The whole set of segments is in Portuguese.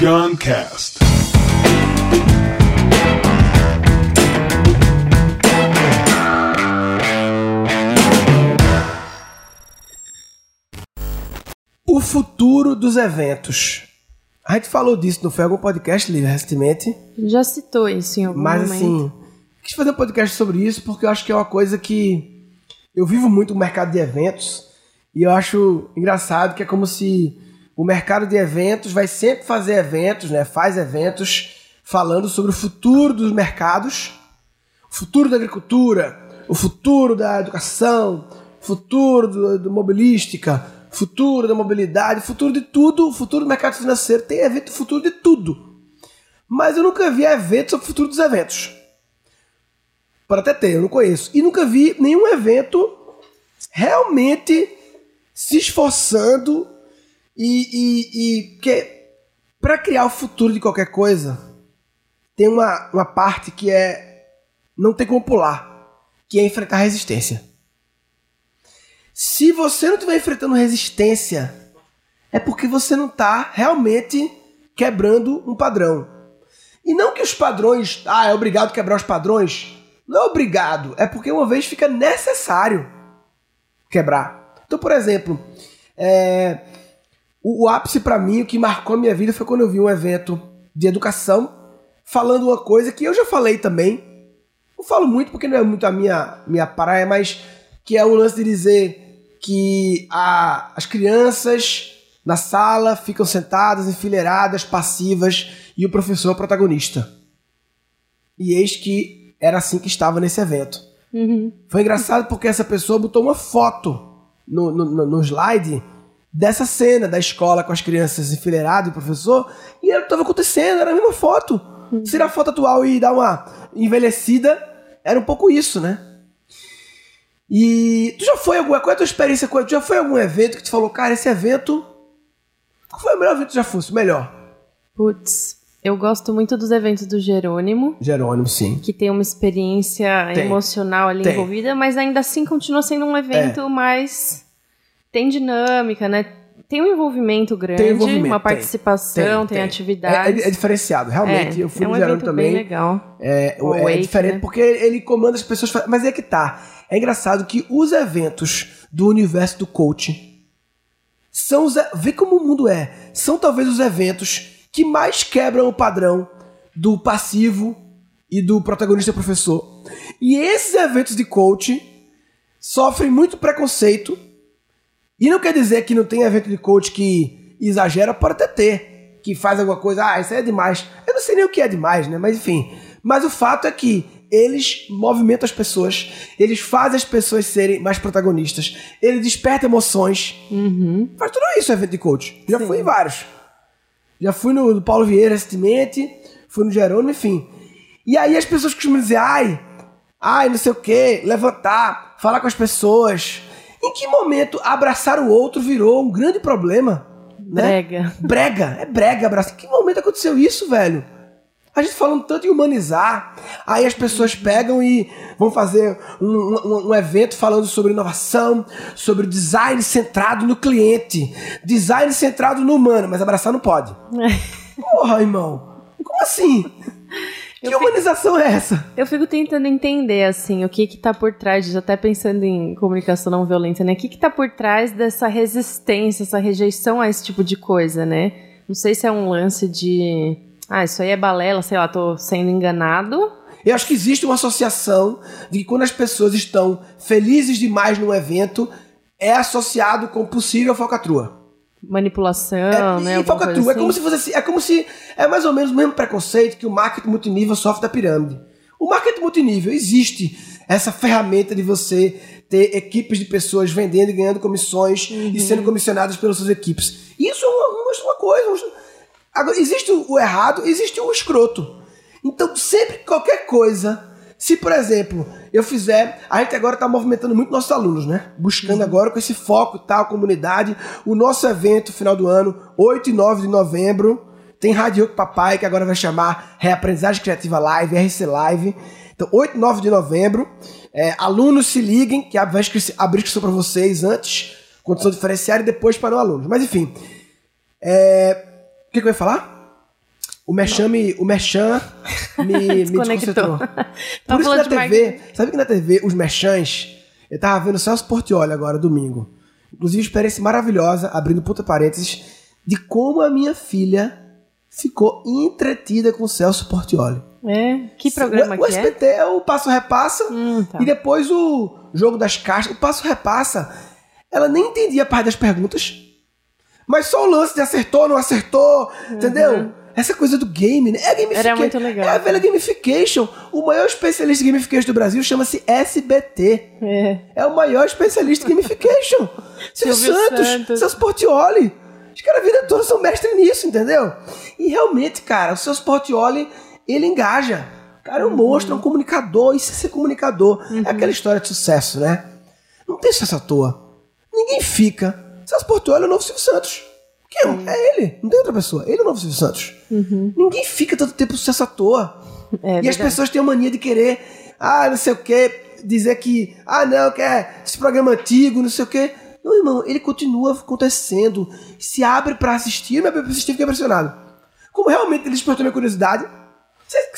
Guncast. O futuro dos eventos. A gente falou disso, foi algum podcast, Lívia, recentemente? Já citou isso em algum Mas momento. assim, quis fazer um podcast sobre isso porque eu acho que é uma coisa que eu vivo muito o mercado de eventos e eu acho engraçado que é como se o mercado de eventos vai sempre fazer eventos, né? Faz eventos falando sobre o futuro dos mercados, o futuro da agricultura, o futuro da educação, futuro do, do mobilística, futuro da mobilidade, futuro de tudo, o futuro do mercado financeiro. Tem evento futuro de tudo. Mas eu nunca vi evento sobre o futuro dos eventos. Pode até ter, eu não conheço. E nunca vi nenhum evento realmente se esforçando e, e, e para criar o futuro de qualquer coisa tem uma, uma parte que é não tem como pular, que é enfrentar resistência. Se você não estiver enfrentando resistência, é porque você não está realmente quebrando um padrão. E não que os padrões, ah, é obrigado quebrar os padrões. Não é obrigado, é porque uma vez fica necessário quebrar. Então, por exemplo, é, o, o ápice para mim, o que marcou a minha vida foi quando eu vi um evento de educação falando uma coisa que eu já falei também. Não falo muito porque não é muito a minha, minha praia, mas que é o lance de dizer que a, as crianças na sala ficam sentadas, enfileiradas, passivas, e o professor é o protagonista. E eis que era assim que estava nesse evento. Uhum. Foi engraçado porque essa pessoa botou uma foto no, no, no- no slide dessa cena da escola com as crianças enfileiradas e o professor, e era o que estava acontecendo, era a mesma foto. Se tirar a foto atual e dar uma envelhecida, era um pouco isso, né? E tu já foi alguma. Qual é a tua experiência com Tu já foi algum evento que tu falou, cara, esse evento. Qual foi o melhor evento que tu já fosse? O melhor? Putz, eu gosto muito dos eventos do Jerônimo, Jerônimo, sim. que tem uma experiência Tem. emocional ali Tem. envolvida, mas ainda assim continua sendo um evento mais. Tem dinâmica, né? Tem um envolvimento grande, Tem envolvimento, uma tem. participação, tem, É, atividades. é- é diferenciado, realmente. É, eu fui é um evento também. bem legal. É, é diferente né? porque ele comanda as pessoas. Mas é que tá. É engraçado que os eventos do universo do coaching são os. Vê como o mundo é. São talvez os eventos que mais quebram o padrão do passivo e do protagonista professor. E esses eventos de coaching sofrem muito preconceito. E não quer dizer que não tem evento de coach que exagera, pode até ter. Que faz alguma coisa, ah, isso aí é demais. Eu não sei nem o que é demais, né? Mas enfim. Mas o fato é que eles movimentam as pessoas, eles fazem as pessoas serem mais protagonistas, eles despertam emoções. Uhum. Faz tudo isso evento de coach. Já Sim. fui em vários. Já fui no Paulo Vieira recentemente, fui no Jerônimo, enfim. E aí as pessoas costumam dizer, ai, ai, não sei o quê, levantar, falar com as pessoas. Em que momento abraçar o outro virou um grande problema? Né? Brega. Brega, é brega abraçar. Em que momento aconteceu isso, velho? A gente falando tanto em humanizar, aí as pessoas pegam e vão fazer um, um- um evento falando sobre inovação, sobre design centrado no cliente, design centrado no humano, mas abraçar não pode. Porra, irmão, como assim? Que Eu fico- humanização é essa? Eu fico tentando entender, assim, o que que tá por trás disso, até pensando em comunicação não violenta, né? O que que tá por trás dessa resistência, essa rejeição a esse tipo de coisa, né? Não sei se é um lance de... Ah, isso aí é balela, sei lá, tô sendo enganado. Eu acho que existe uma associação de que quando as pessoas estão felizes demais num evento, é associado com possível falcatrua. Manipulação, É, né? e falcatrua. coisa É como assim. se fosse assim, é como se é mais ou menos o mesmo preconceito que o marketing multinível sofre da pirâmide. O marketing multinível existe essa ferramenta de você ter equipes de pessoas vendendo e ganhando comissões Uhum. e sendo comissionadas pelas suas equipes. Isso é uma, uma- coisa. Agora, existe o errado, existe o escroto. Então, sempre qualquer coisa, se por exemplo, eu fizer, a gente agora está movimentando muito nossos alunos, né? Buscando agora com esse foco e tal, comunidade, o nosso evento final do ano, 8 e 9 de novembro, tem Rádio Papai, que agora vai chamar Reaprendizagem Criativa Live, RC Live. Então, 8 e 9 de novembro, é, alunos se liguem, que vai abrir inscrição para vocês antes, condição diferenciada e depois para não alunos. Mas enfim, é, o que, que eu ia falar? O Merchan me, o Merchan me, me desconcentrou. Por isso que na TV, sabe que na TV, os Merchans, eu tava vendo Celso Portioli agora, domingo. Inclusive, experiência maravilhosa, abrindo puta parênteses, de como a minha filha ficou entretida com o Celso Portioli. É? Que programa o, que o SBT é? é o Passo Repassa Hum, tá. e depois o Jogo das Caixas. O Passo Repassa, ela nem entendia a parte das perguntas, mas só o lance de acertou, não acertou, entendeu? Essa coisa do game, né? É gamification. Era muito legal. É a velha gamification. O maior especialista em gamification do Brasil chama-se SBT. É. É o maior especialista em gamification. Silvio Santos, Santos. Celso Portioli. Os caras a vida toda são mestres nisso, entendeu? E realmente, cara, o Celso Portioli, ele engaja. O cara é um monstro, é um comunicador. Isso é ser comunicador. É aquela história de sucesso, né? Não tem sucesso à toa. Ninguém fica. Celso Portioli é o novo Silvio Santos. Quem é? É ele. Não tem outra pessoa. Ele é o novo Silvio Santos. Ninguém fica tanto tempo sucesso à toa. É e as pessoas têm a mania de querer, ah, não sei o quê, dizer que, ah, não, que é esse programa antigo, não sei o quê. Não, irmão, ele continua acontecendo. Se abre pra assistir, mas pra assistir fica impressionado. Como realmente ele despertou minha curiosidade.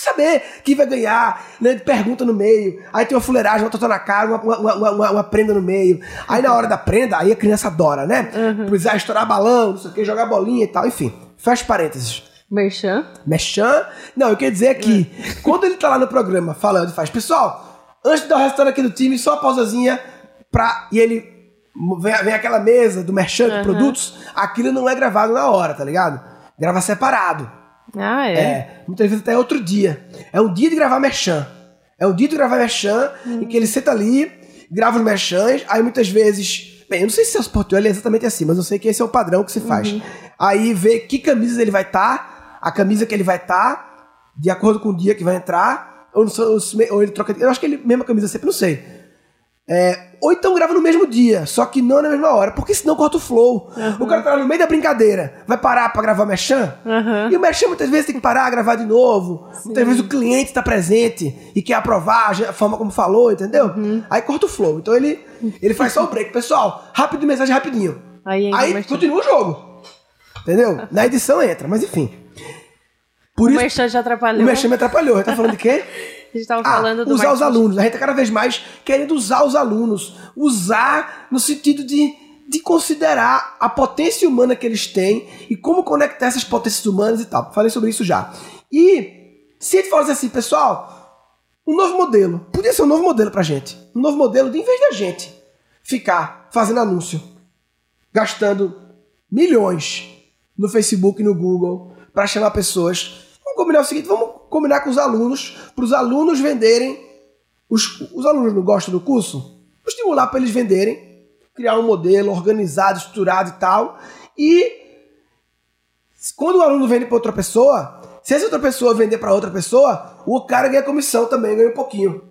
Saber quem vai ganhar, né? Pergunta no meio. Aí tem uma fuleiragem, uma totó na cara, uma, uma, uma, uma- prenda no meio. Aí na hora da prenda, aí a criança adora, né? Precisar estourar balão, não sei o que, jogar bolinha e tal. Enfim, fecha parênteses. Merchan? Mechan. Não, eu quero dizer que quando ele tá lá no programa falando e faz, pessoal, antes de dar o resultado aqui do time, só uma pausazinha pra. E ele vem, vem aquela mesa do Merchan de produtos, aquilo não é gravado na hora, tá ligado? Grava separado. Ah, é. É. Muitas vezes até é outro dia. É um dia de gravar Merchan. É um dia de gravar Merchan, em que ele senta ali, grava os Merchans, aí muitas vezes. Bem, eu não sei se é o Portugal é exatamente assim, mas eu sei que esse é o padrão que se faz. Aí vê que camisas ele vai estar, a camisa que ele vai estar, de acordo com o dia que vai entrar, ou, ou ou ele troca. Eu acho que ele mesma camisa sempre, não sei. É, ou então grava no mesmo dia, só que não na mesma hora, porque senão corta o flow. O cara tá lá no meio da brincadeira, vai parar pra gravar Merchan? E o Merchan muitas vezes tem que parar, gravar de novo. Muitas vezes o cliente tá presente e quer aprovar a forma como falou, entendeu? Aí corta o flow. Então ele, ele faz só o break. Pessoal, rápido mensagem rapidinho. Aí Aí Merchan. continua o jogo. Entendeu? Na edição entra, mas enfim. Por O isso, Merchan já atrapalhou. o Merchan me atrapalhou. Tá falando de quê? A gente tava Ah, falando do usar os alunos. A gente tá cada vez mais querendo usar os alunos. Usar no sentido de, de considerar a potência humana que eles têm e como conectar essas potências humanas e tal. Falei sobre isso já. E se a gente falasse assim, pessoal, um novo modelo. Podia ser um novo modelo pra gente. Um novo modelo de, em vez da gente ficar fazendo anúncio, gastando milhões no Facebook e no Google para chamar pessoas. Vamos combinar o seguinte, vamos combinar com os alunos, para os alunos venderem. Os, os alunos não gostam do curso? Estimular para eles venderem, criar um modelo organizado, estruturado e tal. E quando o aluno vende para outra pessoa, se essa outra pessoa vender para outra pessoa, o cara ganha comissão também, ganha um pouquinho.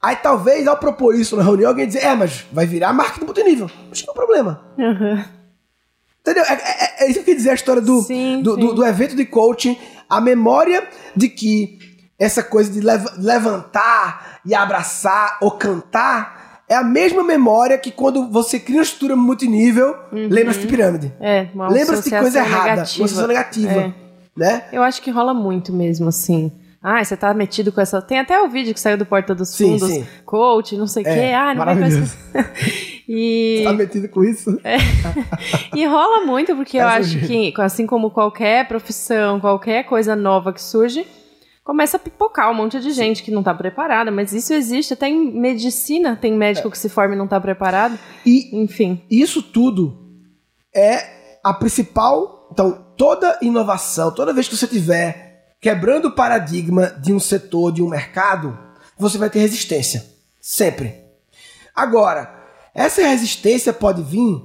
Aí talvez ao propor isso na reunião, alguém dizer, é, mas vai virar marketing multinível. Mas qual é o problema? Aham. Entendeu? É, é- é isso que eu queria dizer a história do, Sim, do, sim. do- do evento de coaching, a memória de que essa coisa de lev- levantar e abraçar ou cantar é a mesma memória que quando você cria uma estrutura multinível, lembra-se de pirâmide. É, Lembra-se de coisa errada, negativa. uma associação negativa. É. Né? Eu acho que rola muito mesmo, assim. Ah, você tá metido com essa. Tem até o vídeo que saiu do Porta dos Sim, Fundos, sim. coach, não sei o É, quê. Ah, não vai com essa. e, Tá metido com isso? e rola muito, porque eu Essa acho gente. que, assim como qualquer profissão, qualquer coisa nova que surge, começa a pipocar um monte de gente que não tá preparada, mas isso existe até em medicina, tem médico que se forma e não tá preparado. E Enfim. isso tudo é a principal. Então, toda inovação, toda vez que você tiver quebrando o paradigma de um setor, de um mercado, você vai ter resistência. Sempre. Agora, essa resistência pode vir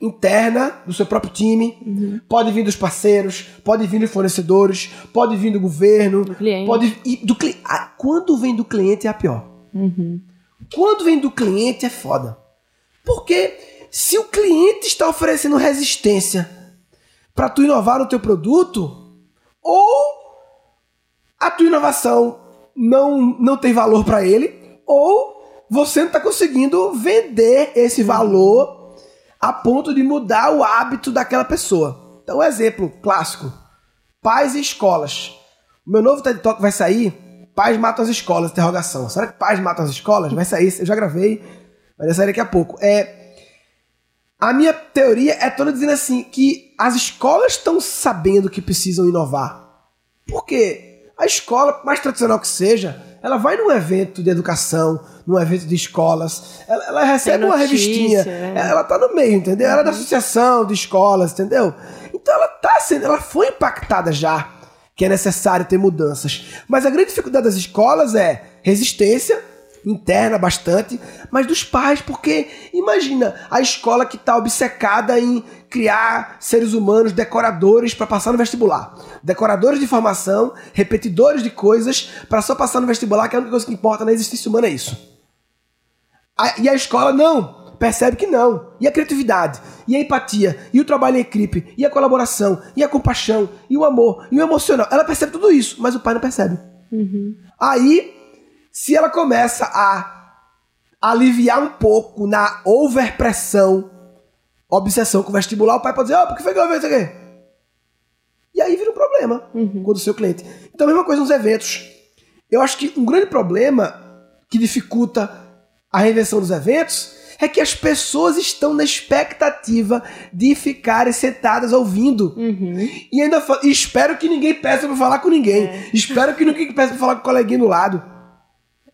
interna do seu próprio time, pode vir dos parceiros, pode vir dos fornecedores, pode vir do governo, Do cliente. pode e do cli- quando vem do cliente é a pior. Quando vem do cliente é foda. Porque se o cliente está oferecendo resistência para tu inovar no teu produto, ou a tua inovação não, não tem valor para ele, ou você não está conseguindo vender esse valor a ponto de mudar o hábito daquela pessoa. Então, um exemplo clássico. Pais e escolas. O meu novo TED Talk vai sair. Pais matam as escolas, interrogação. Será que pais matam as escolas? Vai sair, eu já gravei, vai sair daqui a pouco. É, a minha teoria é toda dizendo assim, que as escolas estão sabendo que precisam inovar. Por quê? A escola, mais tradicional que seja, ela vai num evento de educação, num evento de escolas, ela, ela recebe notícia, uma revistinha, é. ela tá no meio, entendeu? Uhum. Ela é da uhum. associação de escolas, entendeu? Então ela tá sendo, ela foi impactada já que é necessário ter mudanças. Mas a grande dificuldade das escolas é resistência interna bastante, mas dos pais, porque imagina a escola que está obcecada em criar seres humanos decoradores para passar no vestibular. Decoradores de formação, repetidores de coisas para só passar no vestibular, que é a única coisa que importa na existência humana é isso. A, e a escola não percebe que não. E a criatividade, e a empatia, e o trabalho em equipe, e a colaboração, e a compaixão, e o amor, e o emocional. Ela percebe tudo isso, mas o pai não percebe. Uhum. Aí, se ela começa a aliviar um pouco na overpressão, obsessão com o vestibular, o pai pode dizer, oh, por que foi que eu fiz isso aqui? E aí vira um problema uhum. com o seu cliente. Então, a mesma coisa nos eventos. Eu acho que um grande problema que dificulta a reinvenção dos eventos é que as pessoas estão na expectativa de ficarem sentadas ouvindo. Uhum. E ainda espero que ninguém peça para falar com ninguém. É. Espero que ninguém peça para falar com o coleguinha do lado.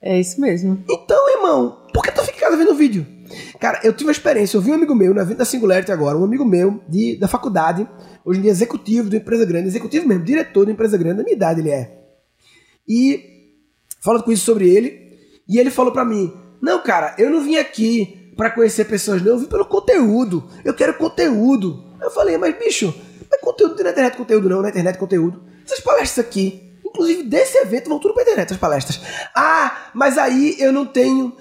É isso mesmo. Então, irmão, por que tu fica em casa vendo vídeo? Cara, eu tive uma experiência, eu vi um amigo meu no evento da Singularity agora, um amigo meu de, da faculdade, hoje em dia executivo de uma empresa grande, executivo mesmo, diretor de uma empresa grande, da minha idade ele é. E falando com isso sobre ele, e ele falou para mim: "Não, cara, eu não vim aqui para conhecer pessoas, não. Eu vim pelo conteúdo. Eu quero conteúdo. Eu falei, mas bicho, não é conteúdo, na internet conteúdo, não, na internet conteúdo. Essas palestras aqui, inclusive desse evento, vão tudo pra internet, as palestras. Ah, mas aí eu não tenho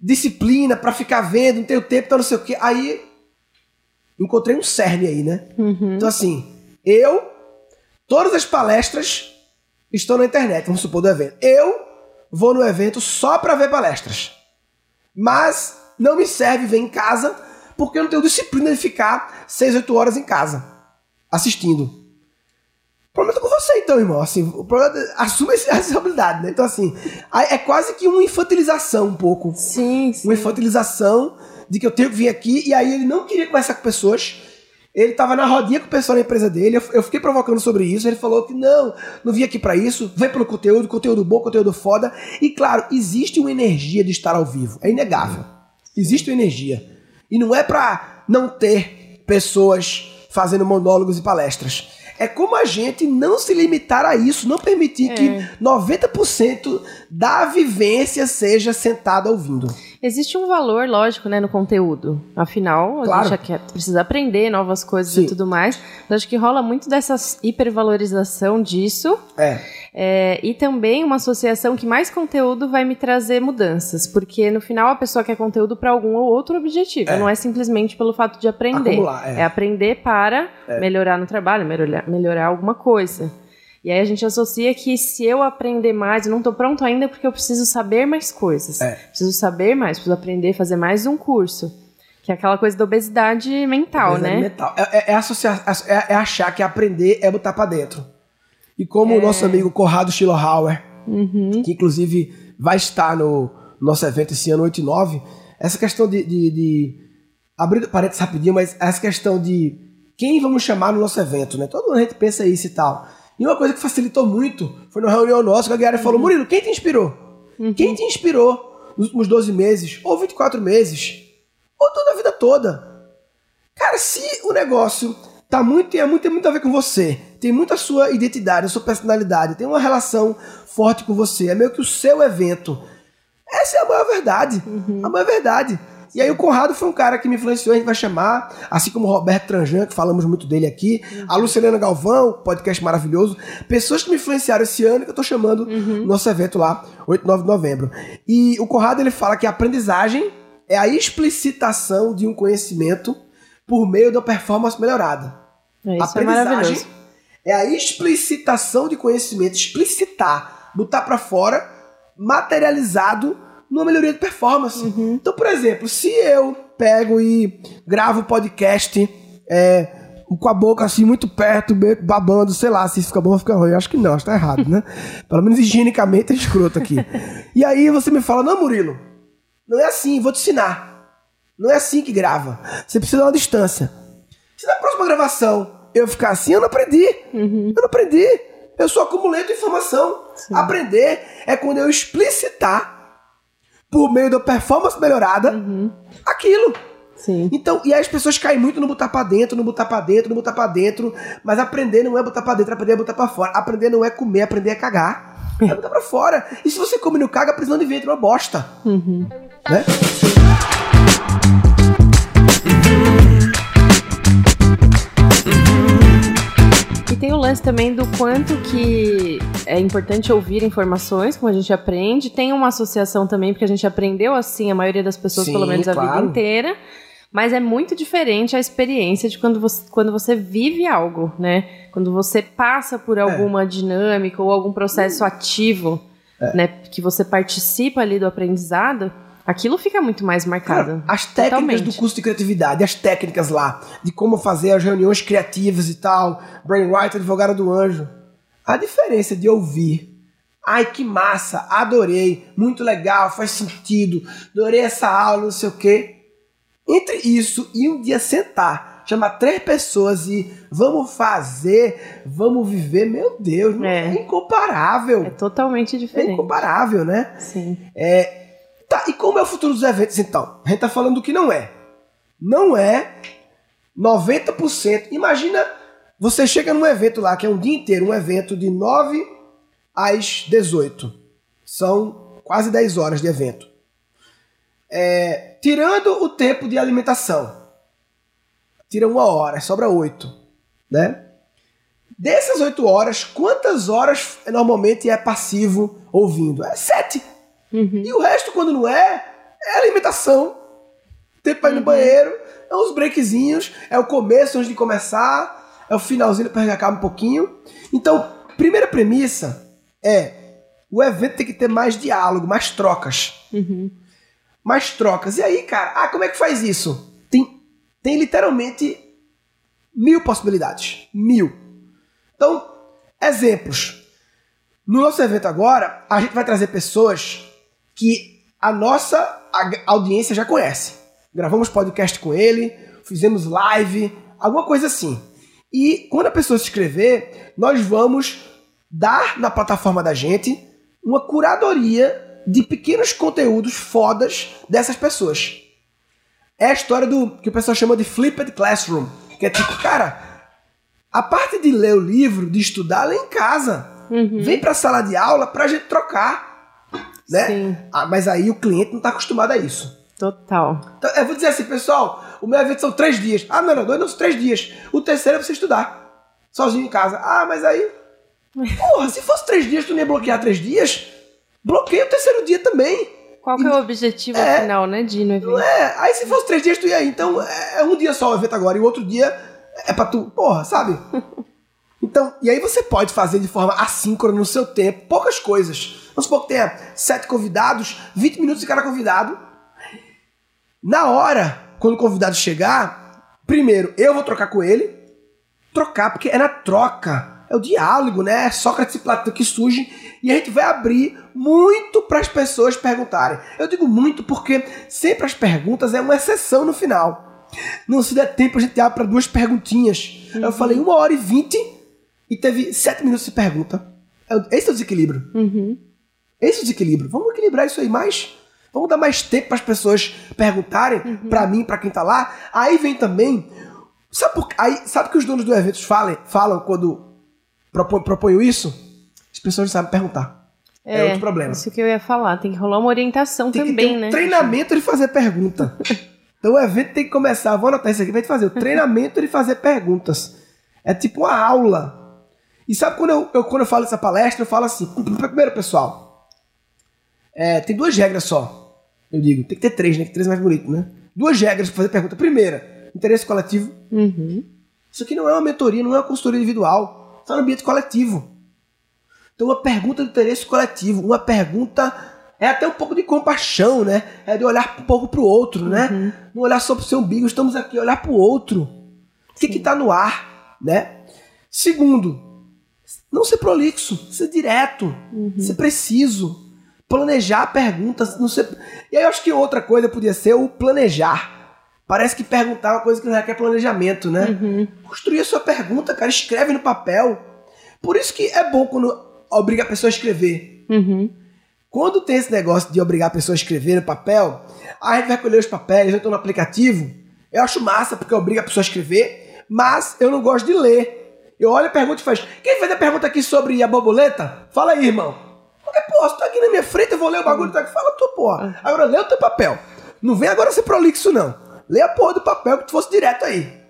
disciplina para ficar vendo, não tenho tempo, então não sei o quê. Aí encontrei um cerne aí, né? Uhum. Então, assim, eu, todas as palestras estão na internet, vamos supor, do evento. Eu vou no evento só para ver palestras. Mas não me serve ver em casa, porque eu não tenho disciplina de ficar 6, 8 horas em casa assistindo. O problema é com você, então, irmão. Assim, o problema é, assume essa responsabilidade, né? Então, assim, é quase que uma infantilização um pouco. Sim, sim. Uma infantilização de que eu tenho que vir aqui, e aí ele não queria conversar com pessoas. Ele tava na rodinha com o pessoal da empresa dele, eu fiquei provocando sobre isso, ele falou que não, não vim aqui para isso, vem pelo conteúdo, conteúdo bom, conteúdo foda. E claro, existe uma energia de estar ao vivo, é inegável. Existe uma energia. E não é para não ter pessoas fazendo monólogos e palestras. É como a gente não se limitar a isso, não permitir é. que 90% da vivência seja sentada ouvindo. Existe um valor, lógico, né, no conteúdo. Afinal, a claro. gente precisa aprender novas coisas Sim. e tudo mais. Mas acho que rola muito dessa hipervalorização disso. É. É, e também uma associação que mais conteúdo vai me trazer mudanças, porque no final a pessoa quer conteúdo para algum ou outro objetivo, é. não é simplesmente pelo fato de aprender. Acumular, é. é. aprender para é. melhorar no trabalho, melhorar, melhorar alguma coisa. E aí a gente associa que se eu aprender mais, eu não estou pronto ainda porque eu preciso saber mais coisas. É. Preciso saber mais, preciso aprender, fazer mais um curso. Que é aquela coisa da obesidade mental, obesidade né? Mental. É, é, associar, é, é achar que aprender é botar para dentro. E como é. o nosso amigo Corrado Schillerhauer, uhum. que inclusive vai estar no nosso evento esse ano 8 e 9, essa questão de, de, de abrir parênteses rapidinho, mas essa questão de quem vamos chamar no nosso evento, né? Todo mundo a gente pensa isso e tal. E uma coisa que facilitou muito foi na reunião nossa que a Guiara uhum. falou: Murilo, quem te inspirou? Uhum. Quem te inspirou nos últimos 12 meses? Ou 24 meses? Ou toda a vida toda? Cara, se o negócio tá muito, tem muito, tem muito a ver com você, tem muito a sua identidade, a sua personalidade, tem uma relação forte com você, é meio que o seu evento. Essa é a maior verdade. Uhum. A maior verdade. E aí o Conrado foi um cara que me influenciou, a gente vai chamar, assim como o Roberto Tranjan, que falamos muito dele aqui, uhum. a Luciana Galvão, podcast maravilhoso, pessoas que me influenciaram esse ano que eu tô chamando uhum. no nosso evento lá, 8 9 de novembro. E o Conrado ele fala que a aprendizagem é a explicitação de um conhecimento por meio da performance melhorada. É, isso é maravilhoso é a explicitação de conhecimento, explicitar, botar para fora, materializado numa melhoria de performance. Uhum. Então, por exemplo, se eu pego e gravo podcast é, com a boca assim muito perto, babando, sei lá, se fica bom ou fica ruim. Eu acho que não, acho que tá errado, né? Pelo menos higienicamente é escroto aqui. E aí você me fala, não, Murilo, não é assim, vou te ensinar. Não é assim que grava. Você precisa dar uma distância. Se na próxima gravação eu ficar assim, eu não aprendi. Uhum. Eu não aprendi. Eu só acumulei informação. Sim. Aprender é quando eu explicitar, por meio da performance melhorada, uhum. aquilo. Sim. Então, e aí as pessoas caem muito no botar pra dentro, no botar pra dentro, no botar pra dentro. Mas aprender não é botar pra dentro, aprender é botar pra fora. Aprender não é comer, aprender é cagar. É botar pra fora. E se você come no caga, a prisão de ventre é uma bosta. Uhum. Né? E tem o lance também do quanto que é importante ouvir informações, como a gente aprende. Tem uma associação também, porque a gente aprendeu assim, a maioria das pessoas, Sim, pelo menos claro. a vida inteira. Mas é muito diferente a experiência de quando você, quando você vive algo, né? Quando você passa por alguma é. dinâmica ou algum processo ativo, é. né? Que você participa ali do aprendizado aquilo fica muito mais marcado. Cara, as técnicas Totalmente. do curso de criatividade, as técnicas lá, de como fazer as reuniões criativas e tal, Brainwriter, advogado do anjo. A diferença de ouvir. Ai, que massa, adorei, muito legal, faz sentido, adorei essa aula, não sei o quê. Entre isso e um dia sentar, chamar três pessoas e vamos fazer, vamos viver, meu Deus, é, é incomparável. É totalmente diferente. É incomparável, né? Sim. É, Tá, e como é o futuro dos eventos então? A gente tá falando do que não é. Não é 90%. Imagina, você chega num evento lá, que é um dia inteiro, um evento de 9 às 18. São quase 10 horas de evento. É, tirando o tempo de alimentação. Tira uma hora, sobra 8. Né? Dessas 8 horas, quantas horas normalmente é passivo ouvindo? É 7. Uhum. E o resto, quando não é, é alimentação. Tempo pra ir no uhum. banheiro, é uns breakzinhos, é o começo antes de começar, é o finalzinho para regar um pouquinho. Então, primeira premissa é o evento tem que ter mais diálogo, mais trocas. Uhum. Mais trocas. E aí, cara, ah, como é que faz isso? Tem, tem literalmente mil possibilidades. Mil. Então, exemplos. No nosso evento agora, a gente vai trazer pessoas que a nossa audiência já conhece. Gravamos podcast com ele, fizemos live, alguma coisa assim. E quando a pessoa se inscrever, nós vamos dar na plataforma da gente uma curadoria de pequenos conteúdos fodas dessas pessoas. É a história do que o pessoal chama de flipped classroom, que é tipo, cara, a parte de ler o livro, de estudar, lê em casa. Uhum. Vem pra sala de aula pra gente trocar né? Sim. Ah, mas aí o cliente não está acostumado a isso. Total. Então, eu vou dizer assim, pessoal, o meu evento são três dias. Ah, não, não, dois não são três dias. O terceiro é você estudar. Sozinho em casa. Ah, mas aí. Porra, se fosse três dias, tu não ia bloquear três dias? Bloqueia o terceiro dia também. Qual que é o objetivo é, final, né, de ir no evento? É, aí se fosse três dias, tu ia ir. Então, é, é um dia só o evento agora e o outro dia é pra tu. Porra, sabe? Então, e aí você pode fazer de forma assíncrona no seu tempo, poucas coisas. Vamos supor que tenha sete convidados, 20 minutos de cada convidado. Na hora, quando o convidado chegar, primeiro eu vou trocar com ele. Trocar, porque é na troca. É o diálogo, né? É Sócrates e Platão que surge. E a gente vai abrir muito para as pessoas perguntarem. Eu digo muito porque sempre as perguntas é uma exceção no final. Não se der tempo, a gente abre para duas perguntinhas. Uhum. Eu falei uma hora e vinte e teve sete minutos de pergunta. É esse é o desequilíbrio. Uhum. Esse desequilíbrio. Vamos equilibrar isso aí mais. Vamos dar mais tempo para as pessoas perguntarem, uhum. para mim, para quem tá lá. Aí vem também. Sabe, por, aí, sabe que os donos do evento falam, falam quando propõem isso? As pessoas não sabem perguntar. É, é, outro problema. Isso que eu ia falar. Tem que rolar uma orientação tem também, que ter um né? Treinamento de fazer pergunta. então o evento tem que começar. Vou anotar isso aqui. Vai fazer o treinamento de fazer perguntas. É tipo uma aula. E sabe quando eu, eu, quando eu falo essa palestra, eu falo assim: primeiro, pessoal, é, tem duas regras só. Eu digo, tem que ter três, né? Que três é mais bonito, né? Duas regras para fazer pergunta. Primeira, interesse coletivo. Uhum. Isso aqui não é uma mentoria, não é uma consultoria individual. Está no ambiente coletivo. Então, uma pergunta de interesse coletivo, uma pergunta é até um pouco de compaixão, né? É de olhar um pouco para o outro, né? Uhum. Não olhar só para o seu umbigo, estamos aqui, olhar para o outro. O que está no ar, né? Segundo, não ser prolixo, ser direto, uhum. ser preciso, planejar perguntas, não ser... E aí eu acho que outra coisa podia ser o planejar. Parece que perguntar é uma coisa que não requer planejamento, né? Uhum. Construir a sua pergunta, cara, escreve no papel. Por isso que é bom quando obriga a pessoa a escrever. Uhum. Quando tem esse negócio de obrigar a pessoa a escrever no papel, a gente vai colher os papéis, eu estou no aplicativo. Eu acho massa porque obriga a pessoa a escrever, mas eu não gosto de ler. Eu olho a pergunta e faço: Quem fez a pergunta aqui sobre a borboleta? Fala aí, irmão. Porque, pô, você tá aqui na minha frente, eu vou ler o bagulho, tá aqui, fala tu, porra. Agora lê o teu papel. Não vem agora ser prolixo, não. Lê a porra do papel que tu fosse direto aí.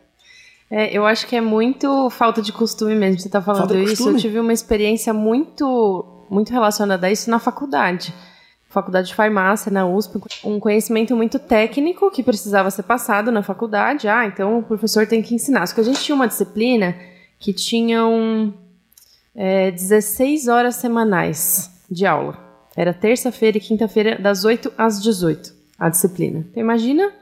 É, eu acho que é muito falta de costume mesmo. Você tá falando isso. Eu tive uma experiência muito, muito relacionada a isso na faculdade. Faculdade de farmácia na USP, um conhecimento muito técnico que precisava ser passado na faculdade. Ah, então o professor tem que ensinar. Só que a gente tinha uma disciplina que tinham é, 16 horas semanais de aula. Era terça-feira e quinta-feira, das 8 às 18, a disciplina. Então imagina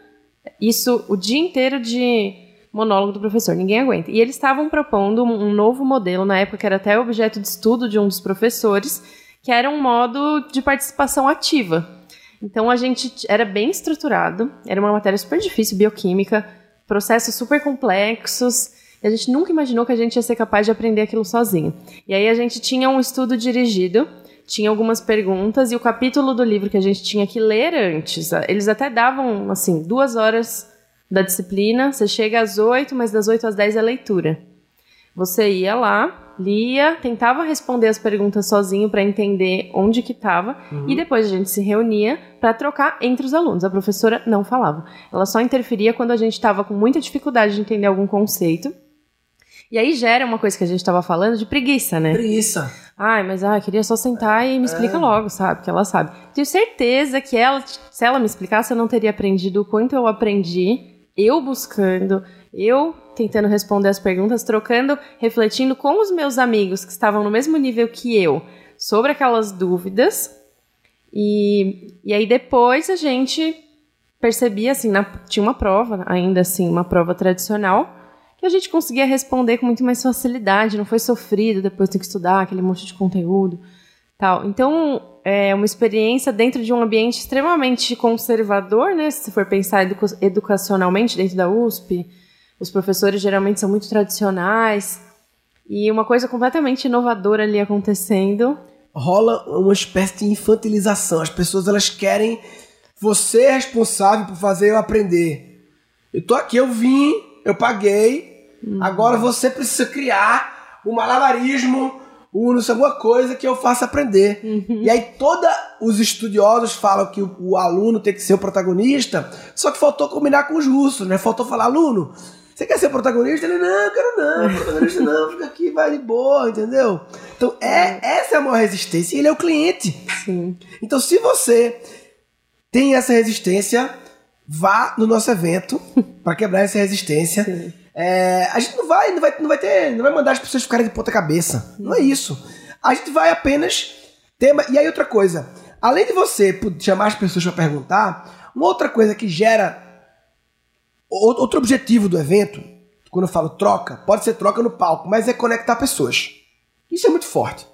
isso o dia inteiro de monólogo do professor, ninguém aguenta. E eles estavam propondo um novo modelo, na época que era até objeto de estudo de um dos professores, que era um modo de participação ativa. Então a gente era bem estruturado, era uma matéria super difícil, bioquímica, processos super complexos, a gente nunca imaginou que a gente ia ser capaz de aprender aquilo sozinho. E aí a gente tinha um estudo dirigido tinha algumas perguntas e o capítulo do livro que a gente tinha que ler antes, eles até davam, assim, duas horas da disciplina, você chega às oito, mas das oito às dez é leitura. Você ia lá, lia, tentava responder as perguntas sozinho para entender onde que estava uhum. e depois a gente se reunia para trocar entre os alunos. A professora não falava. Ela só interferia quando a gente estava com muita dificuldade de entender algum conceito. E aí gera uma coisa que a gente estava falando de preguiça, né? Preguiça. Ai, mas ah, queria só sentar e me explica é. logo, sabe? Que ela sabe. Tenho certeza que ela, se ela me explicasse, eu não teria aprendido o quanto eu aprendi, eu buscando, eu tentando responder as perguntas, trocando, refletindo com os meus amigos que estavam no mesmo nível que eu sobre aquelas dúvidas. E, e aí depois a gente percebia, assim, na, tinha uma prova, ainda assim, uma prova tradicional que a gente conseguia responder com muito mais facilidade, não foi sofrido depois ter que estudar aquele monte de conteúdo. tal. Então, é uma experiência dentro de um ambiente extremamente conservador, né? Se for pensar edu educacionalmente dentro da USP, os professores geralmente são muito tradicionais e uma coisa completamente inovadora ali acontecendo. Rola uma espécie de infantilização. As pessoas elas querem você é responsável por fazer eu aprender. Eu tô aqui, eu vim, eu paguei, Uhum. Agora você precisa criar um malabarismo, um, não sei, alguma coisa que eu faça aprender. Uhum. E aí todos os estudiosos falam que o, o, aluno tem que ser o protagonista, só que faltou combinar com os russos, né? Faltou falar, aluno, você quer ser protagonista? Ele, não, quero não, protagonista não, fica aqui, vai de boa, entendeu? Então, é, essa é a maior resistência e ele é o cliente. Sim. Então, se você tem essa resistência, vá no nosso evento para quebrar essa resistência. Sim. É, a gente não vai, não vai, não vai ter, não vai mandar as pessoas ficarem de ponta cabeça. Não é isso. A gente vai apenas ter. E aí outra coisa, além de você chamar as pessoas para perguntar, uma outra coisa que gera outro objetivo do evento, quando eu falo troca, pode ser troca no palco, mas é conectar pessoas. Isso é muito forte.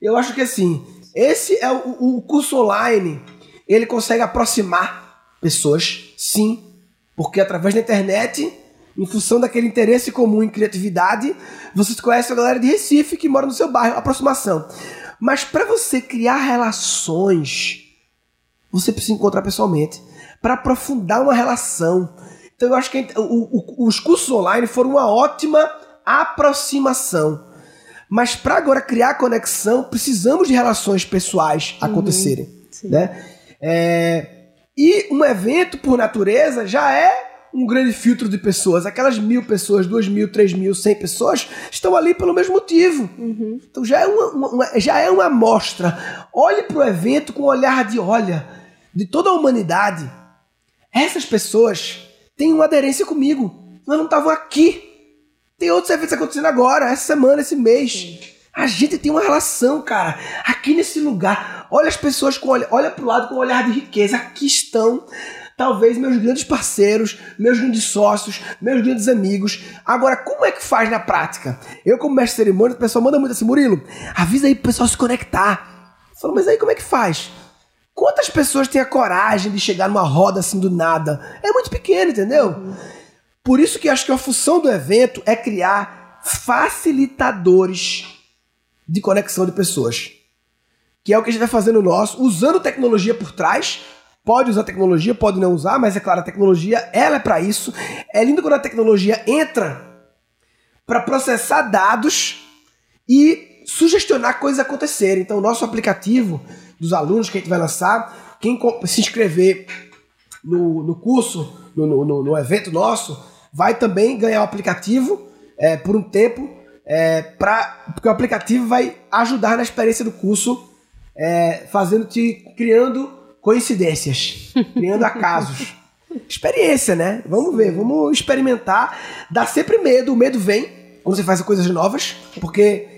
Eu acho que assim, esse é o, o curso online, ele consegue aproximar pessoas, sim, porque através da internet em função daquele interesse comum em criatividade, vocês conhecem a galera de Recife que mora no seu bairro, aproximação. Mas para você criar relações, você precisa encontrar pessoalmente para aprofundar uma relação. Então eu acho que o, o, os cursos online foram uma ótima aproximação. Mas para agora criar conexão, precisamos de relações pessoais uhum, acontecerem. Né? É, e um evento, por natureza, já é um grande filtro de pessoas. Aquelas mil pessoas, duas mil, três mil, cem pessoas estão ali pelo mesmo motivo. Uhum. Então já é uma, uma, já é uma amostra. Olhe para o evento com um olhar de olha de toda a humanidade. Essas pessoas têm uma aderência comigo. Elas não estavam aqui. Tem outros eventos acontecendo agora, essa semana, esse mês. A gente tem uma relação, cara. Aqui nesse lugar. Olha as pessoas com olha, olha pro lado com um olhar de riqueza. Aqui estão talvez meus grandes parceiros, meus grandes sócios, meus grandes amigos. Agora, como é que faz na prática? Eu, como mestre de cerimônia, o pessoal manda muito assim, Murilo, avisa aí pro pessoal se conectar. Eu falo, mas aí como é que faz? Quantas pessoas têm a coragem de chegar numa roda assim do nada? É muito pequeno, entendeu? Por isso que acho que a função do evento é criar facilitadores de conexão de pessoas. Que é o que a gente vai fazer no nosso, usando tecnologia por trás. Pode usar tecnologia, pode não usar, mas é claro, a tecnologia ela é para isso. É lindo quando a tecnologia entra para processar dados e sugestionar coisas acontecerem. Então, o nosso aplicativo dos alunos que a gente vai lançar, quem se inscrever no, no curso, no, no, no evento nosso, vai também ganhar o aplicativo é, por um tempo é, pra, porque o aplicativo vai ajudar na experiência do curso, é, fazendo-te, criando coincidências, criando acasos. Experiência, né? Vamos ver, vamos experimentar. Dá sempre medo, o medo vem quando você faz coisas novas, porque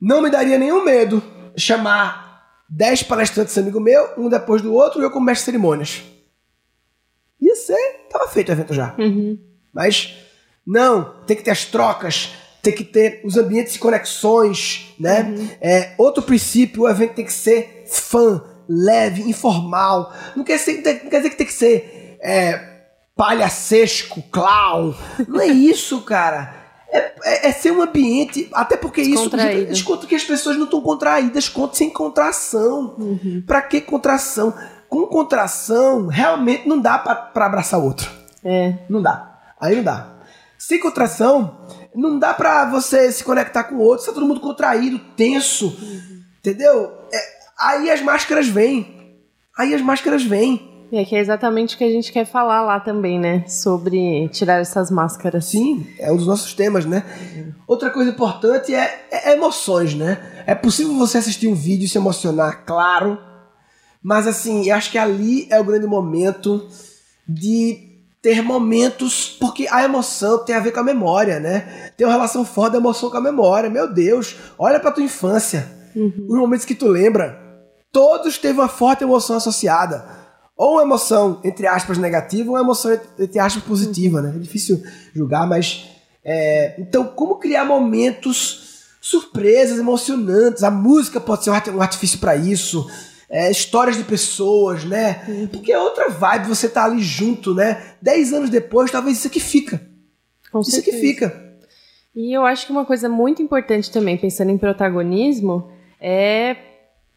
não me daria nenhum medo chamar 10 palestrantes amigo meu, um depois do outro, e eu como mestre de cerimônias. Ia ser, tava feito o evento já. Uhum. Mas não, tem que ter as trocas, tem que ter os ambientes de conexões, né? Uhum. É, outro princípio, o evento tem que ser fã, leve, informal. Não quer, ser, não quer dizer que tem que ser é, palhacesco, clown. Não é isso, cara. É, é, é, ser um ambiente, até porque isso desconto que as pessoas não estão contraídas, conta sem contração. Uhum. Pra que contração? Com contração, realmente não dá para abraçar o outro. É. Não dá. Aí não dá. Sem contração, não dá pra você se conectar com o outro, está todo mundo contraído, tenso. Uhum. Entendeu? Aí as máscaras vêm. Aí as máscaras vêm. E é que é exatamente o que a gente quer falar lá também, né? Sobre tirar essas máscaras. Sim, é um dos nossos temas, né? Outra coisa importante é, é, emoções, né? É possível você assistir um vídeo e se emocionar, claro. Mas assim, eu acho que ali é o grande momento de ter momentos, porque a emoção tem a ver com a memória, né? Tem uma relação forte da emoção com a memória. Meu Deus, olha pra tua infância. Uhum. Os momentos que tu lembra. Todos teve uma forte emoção associada. Ou uma emoção, entre aspas, negativa, ou uma emoção, entre aspas, positiva, né? É difícil julgar, mas. É... Então, como criar momentos surpresas, emocionantes? A música pode ser um artifício para isso é, histórias de pessoas, né? Porque é outra vibe você tá ali junto, né? Dez anos depois, talvez isso aqui fica. Com isso certeza. aqui fica. E eu acho que uma coisa muito importante também, pensando em protagonismo, é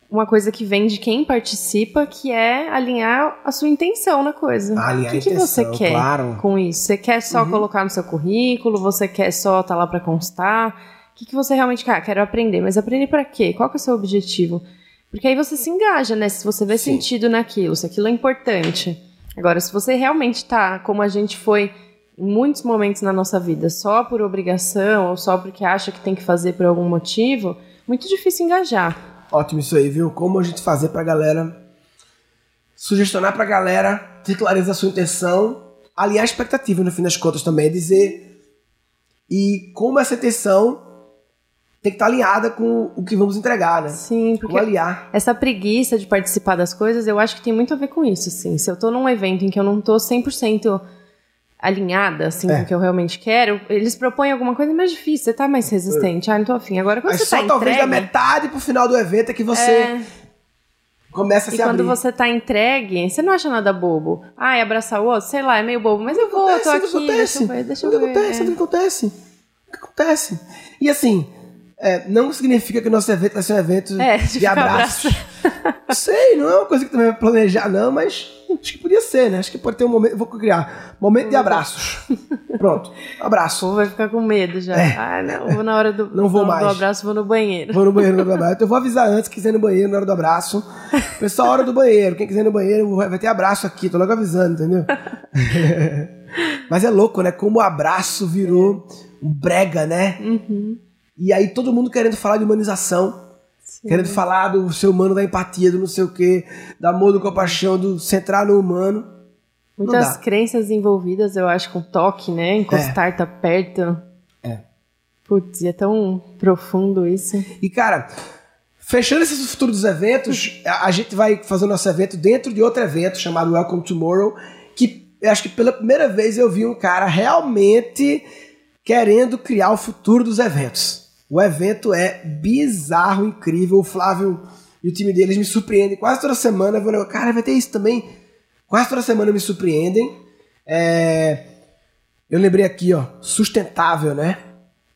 uma coisa que vem de quem participa, que é alinhar a sua intenção na coisa. alinhar o que, que você quer claro. com isso? Você quer só uhum. colocar no seu currículo? Você quer só estar tá lá para constar? O que, que você realmente quer? Ah, quero aprender, mas aprender para quê? Qual que é o seu objetivo? Porque aí você se engaja, né? Se você vê Sim. sentido naquilo, se aquilo é importante. Agora, se você realmente tá, como a gente foi em muitos momentos na nossa vida, só por obrigação ou só porque acha que tem que fazer por algum motivo, muito difícil engajar. Ótimo isso aí, viu? Como a gente fazer pra galera sugestionar pra galera ter clareza da sua intenção, alinhar a expectativa no fim das contas também, é dizer e como essa intenção tem que estar tá alinhada com o que vamos entregar, né? Sim, porque aliar. essa preguiça de participar das coisas, eu acho que tem muito a ver com isso, assim. Se eu tô num evento em que eu não tô 100% alinhada, assim, é. com o que eu realmente quero, eles propõem alguma coisa mais difícil, você tá mais resistente, é. ah, não tô afim. Agora, quando Mas você só tá talvez entregue, da metade pro final do evento é que você... É... Começa a e se quando abrir. você tá entregue, você não acha nada bobo. Ah, abraçar o outro, sei lá, é meio bobo, mas eu vou, acontece, tô aqui, acontece. deixa eu ver, deixa eu ver. Acontece, é. acontece, acontece. E assim, é, não significa que o nosso evento vai ser um evento é, de, de abraços. Sei, não é uma coisa que também vai planejar, não, mas acho que podia ser, né? Acho que pode ter um momento. Vou criar. Momento de abraços. Pronto. Abraço. Vai ficar com medo já. É. Ah, não. Vou na hora do, não vou mais. do abraço, vou no banheiro. Vou no banheiro na hora do abraço. Então eu vou avisar antes que quiser no banheiro na hora do abraço. Pessoal, hora do banheiro. Quem quiser ir no banheiro vai ter abraço aqui. Tô logo avisando, entendeu? mas é louco, né? Como o abraço virou um brega, né? Uhum. E aí todo mundo querendo falar de humanização. Querendo falar do ser humano, da empatia, do não sei o quê, do amor, do compaixão, do centrar no humano. Muitas crenças envolvidas, eu acho, com toque, né? Encostar, é. tá perto. É. Putz, é tão profundo isso. E, cara, Fechando esse futuro dos eventos, a, a gente vai fazer o nosso evento dentro de outro evento chamado Welcome Tomorrow, que eu acho que pela primeira vez eu vi um cara realmente querendo criar o futuro dos eventos. O evento é bizarro, incrível. O Flávio e o time deles me surpreendem quase toda semana. Eu vou, cara, vai ter isso também. Quase toda semana me surpreendem. É... Eu lembrei aqui, ó, sustentável, né?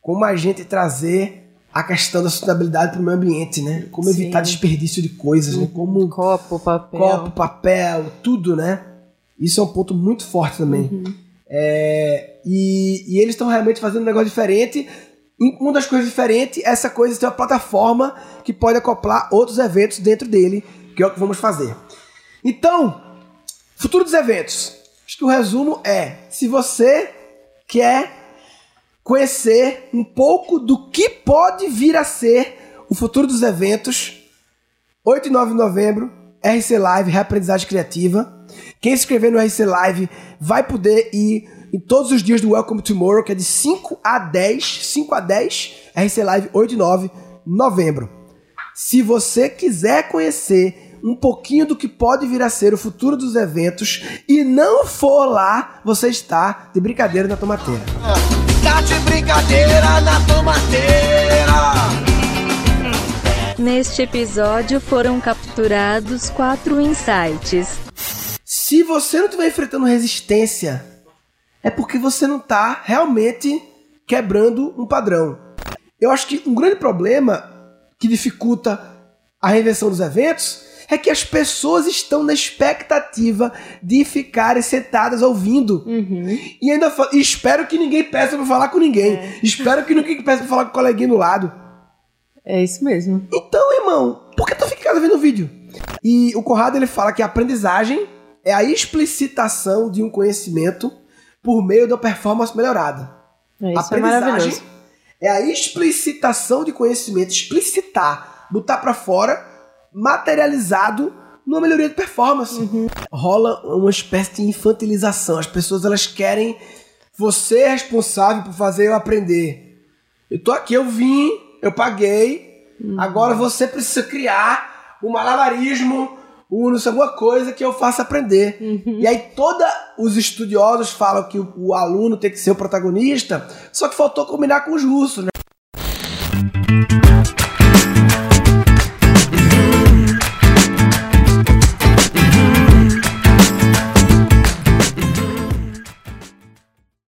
Como a gente trazer a questão da sustentabilidade para o meio ambiente, né? Como Sim. evitar desperdício de coisas, né? Como copo, papel, copo, papel, tudo, né? Isso é um ponto muito forte também. Uhum. É, e, e, eles estão realmente fazendo um negócio diferente. Uma das coisas diferentes, essa coisa tem uma plataforma que pode acoplar outros eventos dentro dele, que é o que vamos fazer. Então, futuro dos eventos. Acho que o resumo é: se você quer conhecer um pouco do que pode vir a ser o futuro dos eventos, 8 e 9 de novembro, RC Live, Reaprendizagem Criativa. Quem se inscrever no RC Live vai poder ir em todos os dias do Welcome Tomorrow, que é de 5 a 10, 5 a 10, RC Live 8 e 9, novembro. Se você quiser conhecer um pouquinho do que pode vir a ser o futuro dos eventos e não for lá, você está de brincadeira na tomateira. Tá de brincadeira na tomateira. Neste episódio foram capturados quatro insights. Se você não estiver enfrentando resistência, é porque você não está realmente quebrando um padrão. Eu acho que um grande problema que dificulta a reinvenção dos eventos é que as pessoas estão na expectativa de ficarem sentadas ouvindo. Uhum. E ainda e espero que ninguém peça para falar com ninguém. É. Espero que ninguém peça para falar com o coleguinha do lado. É isso mesmo. Então, irmão, por que tu fica em casa vendo vídeo? E o Corrado ele fala que a aprendizagem é a explicitação de um conhecimento por meio da performance melhorada. É, isso a aprendizagem é, é a explicitação de conhecimento, explicitar, botar para fora, materializado numa melhoria de performance. Uhum. Rola uma espécie de infantilização. As pessoas elas querem você é responsável por fazer eu aprender. Eu tô aqui, eu vim eu paguei, uhum. agora você precisa criar um malabarismo, um, não sei, alguma coisa que eu faça aprender. Uhum. E aí todos os estudiosos falam que o, o, aluno tem que ser o protagonista, só que faltou combinar com os russos, né?